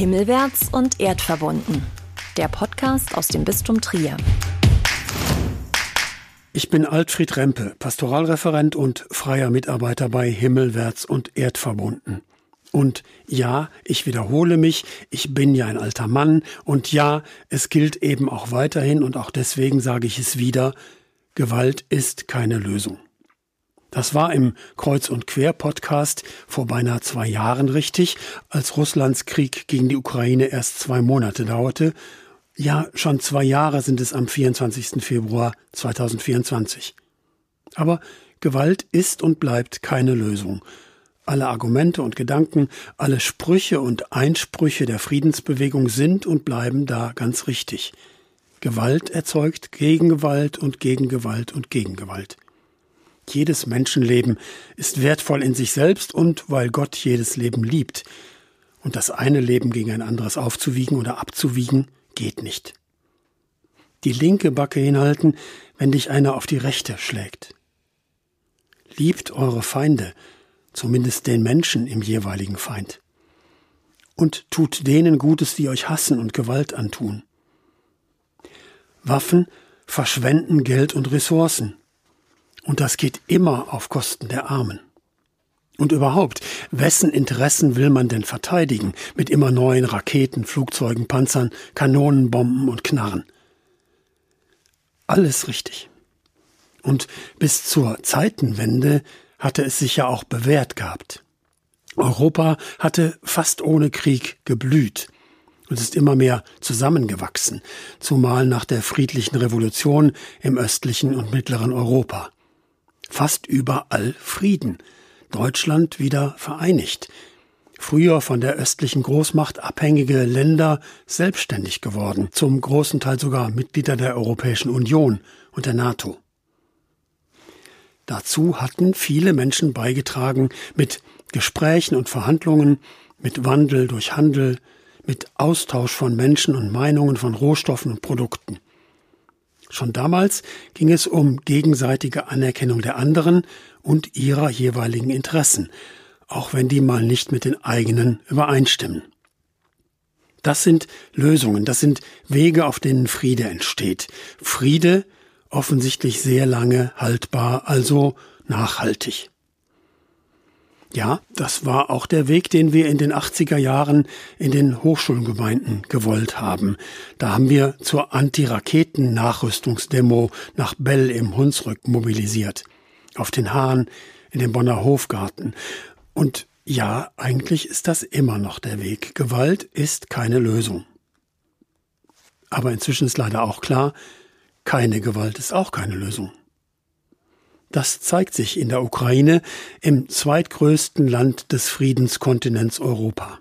Himmelwärts und erdverbunden. Der Podcast aus dem Bistum Trier. Ich bin Altfried Rempe, Pastoralreferent und freier Mitarbeiter bei Himmelwärts und Erdverbunden. Und ja, ich wiederhole mich, ich bin ja ein alter Mann und ja, es gilt eben auch weiterhin und auch deswegen sage ich es wieder, Gewalt ist keine Lösung. Das war im Kreuz und Quer Podcast vor beinahe zwei Jahren richtig, als Russlands Krieg gegen die Ukraine erst zwei Monate dauerte. Ja, schon zwei Jahre sind es am 24. Februar 2024. Aber Gewalt ist und bleibt keine Lösung. Alle Argumente und Gedanken, alle Sprüche und Einsprüche der Friedensbewegung sind und bleiben da ganz richtig. Gewalt erzeugt Gegengewalt und Gegengewalt und Gegengewalt. Jedes Menschenleben ist wertvoll in sich selbst und weil Gott jedes Leben liebt. Und das eine Leben gegen ein anderes aufzuwiegen oder abzuwiegen, geht nicht. Die linke Backe hinhalten, wenn dich einer auf die rechte schlägt. Liebt eure Feinde, zumindest den Menschen im jeweiligen Feind. Und tut denen Gutes, die euch hassen und Gewalt antun. Waffen verschwenden Geld und Ressourcen. Und das geht immer auf Kosten der Armen. Und überhaupt, wessen Interessen will man denn verteidigen mit immer neuen Raketen, Flugzeugen, Panzern, Kanonen, Bomben und Knarren? Alles richtig. Und bis zur Zeitenwende hatte es sich ja auch bewährt gehabt. Europa hatte fast ohne Krieg geblüht und ist immer mehr zusammengewachsen, zumal nach der friedlichen Revolution im östlichen und mittleren Europa fast überall Frieden. Deutschland wieder vereinigt. Früher von der östlichen Großmacht abhängige Länder selbstständig geworden, zum großen Teil sogar Mitglieder der Europäischen Union und der NATO. Dazu hatten viele Menschen beigetragen mit Gesprächen und Verhandlungen, mit Wandel durch Handel, mit Austausch von Menschen und Meinungen von Rohstoffen und Produkten. Schon damals ging es um gegenseitige Anerkennung der anderen und ihrer jeweiligen Interessen, auch wenn die mal nicht mit den eigenen übereinstimmen. Das sind Lösungen, das sind Wege, auf denen Friede entsteht. Friede offensichtlich sehr lange haltbar, also nachhaltig. Ja, das war auch der Weg, den wir in den 80er Jahren in den Hochschulgemeinden gewollt haben. Da haben wir zur Anti-Raketen-Nachrüstungsdemo nach Bell im Hunsrück mobilisiert. Auf den Hahn, in den Bonner Hofgarten. Und ja, eigentlich ist das immer noch der Weg. Gewalt ist keine Lösung. Aber inzwischen ist leider auch klar, keine Gewalt ist auch keine Lösung. Das zeigt sich in der Ukraine, im zweitgrößten Land des Friedenskontinents Europa.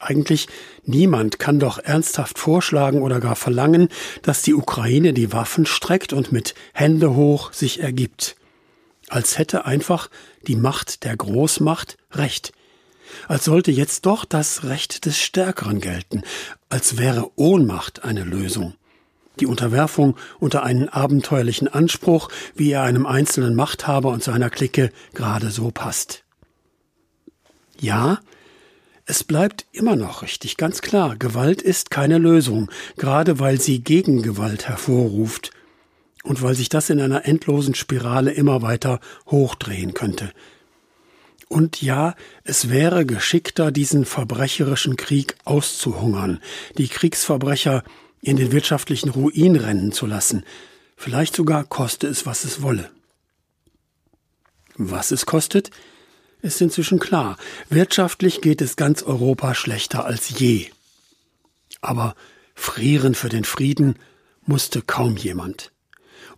Eigentlich niemand kann doch ernsthaft vorschlagen oder gar verlangen, dass die Ukraine die Waffen streckt und mit Hände hoch sich ergibt. Als hätte einfach die Macht der Großmacht Recht. Als sollte jetzt doch das Recht des Stärkeren gelten. Als wäre Ohnmacht eine Lösung die Unterwerfung unter einen abenteuerlichen Anspruch, wie er einem einzelnen Machthaber und seiner Clique gerade so passt. Ja, es bleibt immer noch richtig, ganz klar, Gewalt ist keine Lösung, gerade weil sie Gegengewalt hervorruft und weil sich das in einer endlosen Spirale immer weiter hochdrehen könnte. Und ja, es wäre geschickter, diesen verbrecherischen Krieg auszuhungern, die Kriegsverbrecher in den wirtschaftlichen Ruin rennen zu lassen. Vielleicht sogar koste es, was es wolle. Was es kostet, ist inzwischen klar. Wirtschaftlich geht es ganz Europa schlechter als je. Aber frieren für den Frieden musste kaum jemand.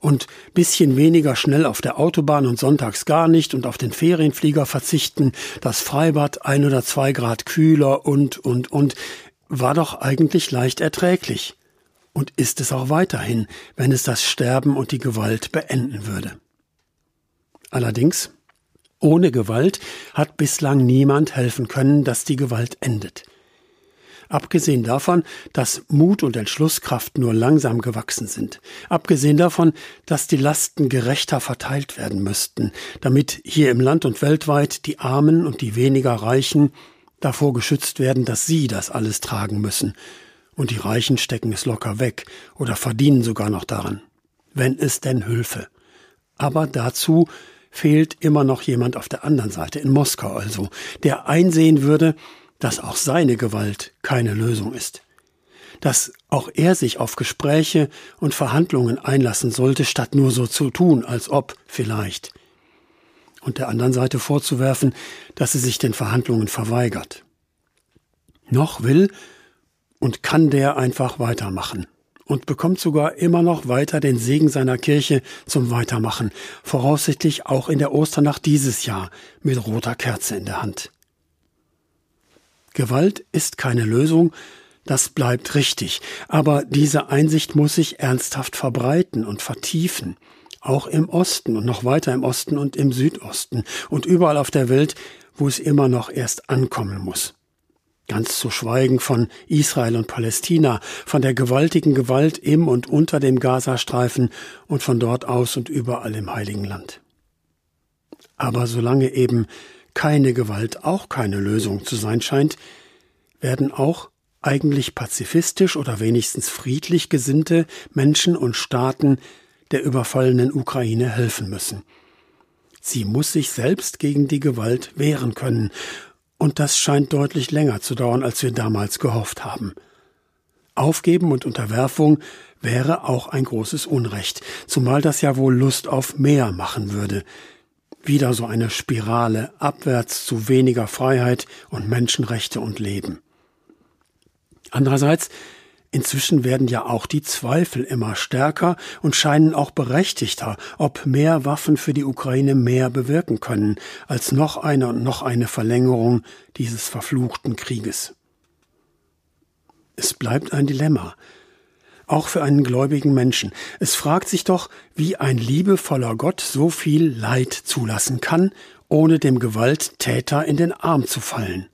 Und bisschen weniger schnell auf der Autobahn und sonntags gar nicht und auf den Ferienflieger verzichten, das Freibad ein oder zwei Grad kühler und, und, und, war doch eigentlich leicht erträglich und ist es auch weiterhin, wenn es das Sterben und die Gewalt beenden würde. Allerdings, ohne Gewalt hat bislang niemand helfen können, dass die Gewalt endet. Abgesehen davon, dass Mut und Entschlusskraft nur langsam gewachsen sind. Abgesehen davon, dass die Lasten gerechter verteilt werden müssten, damit hier im Land und weltweit die Armen und die weniger Reichen davor geschützt werden, dass sie das alles tragen müssen. Und die Reichen stecken es locker weg oder verdienen sogar noch daran. Wenn es denn hülfe. Aber dazu fehlt immer noch jemand auf der anderen Seite, in Moskau also, der einsehen würde, dass auch seine Gewalt keine Lösung ist. Dass auch er sich auf Gespräche und Verhandlungen einlassen sollte, statt nur so zu tun, als ob vielleicht. Und der anderen Seite vorzuwerfen, dass sie sich den Verhandlungen verweigert. Noch will und kann der einfach weitermachen und bekommt sogar immer noch weiter den Segen seiner Kirche zum Weitermachen, voraussichtlich auch in der Osternacht dieses Jahr mit roter Kerze in der Hand. Gewalt ist keine Lösung, das bleibt richtig, aber diese Einsicht muss sich ernsthaft verbreiten und vertiefen, auch im Osten und noch weiter im Osten und im Südosten und überall auf der Welt, wo es immer noch erst ankommen muss. Ganz zu schweigen von Israel und Palästina, von der gewaltigen Gewalt im und unter dem Gazastreifen und von dort aus und überall im Heiligen Land. Aber solange eben keine Gewalt auch keine Lösung zu sein scheint, werden auch eigentlich pazifistisch oder wenigstens friedlich gesinnte Menschen und Staaten der überfallenen Ukraine helfen müssen. Sie muss sich selbst gegen die Gewalt wehren können, und das scheint deutlich länger zu dauern, als wir damals gehofft haben. Aufgeben und Unterwerfung wäre auch ein großes Unrecht, zumal das ja wohl Lust auf mehr machen würde. Wieder so eine Spirale abwärts zu weniger Freiheit und Menschenrechte und Leben. Andererseits Inzwischen werden ja auch die Zweifel immer stärker und scheinen auch berechtigter, ob mehr Waffen für die Ukraine mehr bewirken können als noch eine und noch eine Verlängerung dieses verfluchten Krieges. Es bleibt ein Dilemma, auch für einen gläubigen Menschen. Es fragt sich doch, wie ein liebevoller Gott so viel Leid zulassen kann, ohne dem Gewalttäter in den Arm zu fallen.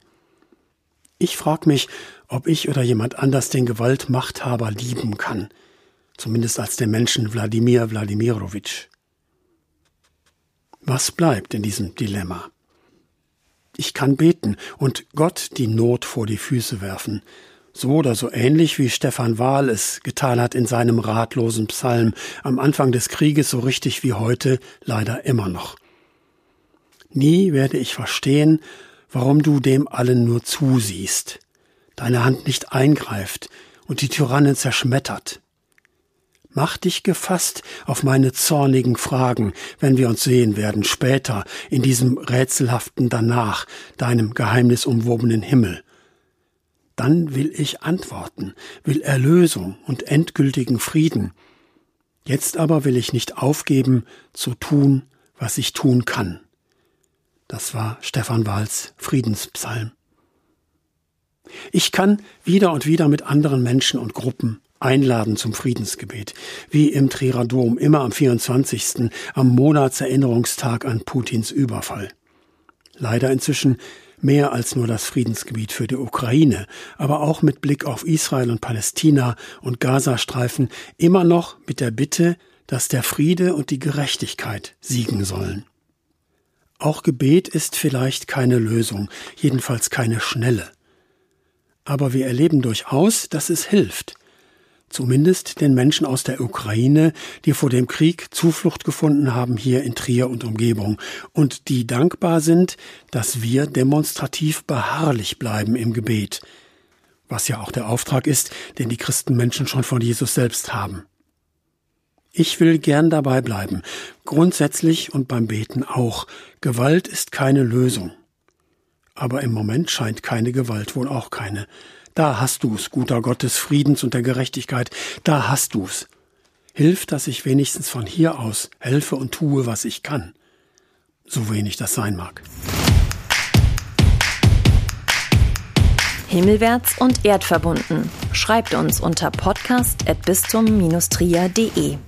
Ich frag mich, ob ich oder jemand anders den Gewaltmachthaber lieben kann, zumindest als den Menschen Wladimir Wladimirowitsch. Was bleibt in diesem Dilemma? Ich kann beten und Gott die Not vor die Füße werfen, so oder so ähnlich wie Stefan Wahl es getan hat in seinem ratlosen Psalm am Anfang des Krieges, so richtig wie heute leider immer noch. Nie werde ich verstehen, warum du dem allen nur zusiehst, deine Hand nicht eingreift und die Tyrannen zerschmettert. Mach dich gefasst auf meine zornigen Fragen, wenn wir uns sehen werden später in diesem rätselhaften Danach, deinem geheimnisumwobenen Himmel. Dann will ich antworten, will Erlösung und endgültigen Frieden. Jetzt aber will ich nicht aufgeben, zu tun, was ich tun kann. Das war Stefan Wahls Friedenspsalm. Ich kann wieder und wieder mit anderen Menschen und Gruppen einladen zum Friedensgebet, wie im Trierer Dom, immer am 24. am Monatserinnerungstag an Putins Überfall. Leider inzwischen mehr als nur das Friedensgebiet für die Ukraine, aber auch mit Blick auf Israel und Palästina und Gazastreifen immer noch mit der Bitte, dass der Friede und die Gerechtigkeit siegen sollen. Auch Gebet ist vielleicht keine Lösung, jedenfalls keine schnelle. Aber wir erleben durchaus, dass es hilft. Zumindest den Menschen aus der Ukraine, die vor dem Krieg Zuflucht gefunden haben hier in Trier und Umgebung und die dankbar sind, dass wir demonstrativ beharrlich bleiben im Gebet, was ja auch der Auftrag ist, den die Christenmenschen schon von Jesus selbst haben. Ich will gern dabei bleiben, grundsätzlich und beim Beten auch. Gewalt ist keine Lösung. Aber im Moment scheint keine Gewalt, wohl auch keine. Da hast du's, guter Gott des Friedens und der Gerechtigkeit, da hast du's. Hilf, dass ich wenigstens von hier aus helfe und tue, was ich kann. So wenig das sein mag. Himmelwärts und erdverbunden. Schreibt uns unter podcast.bistum-trier.de.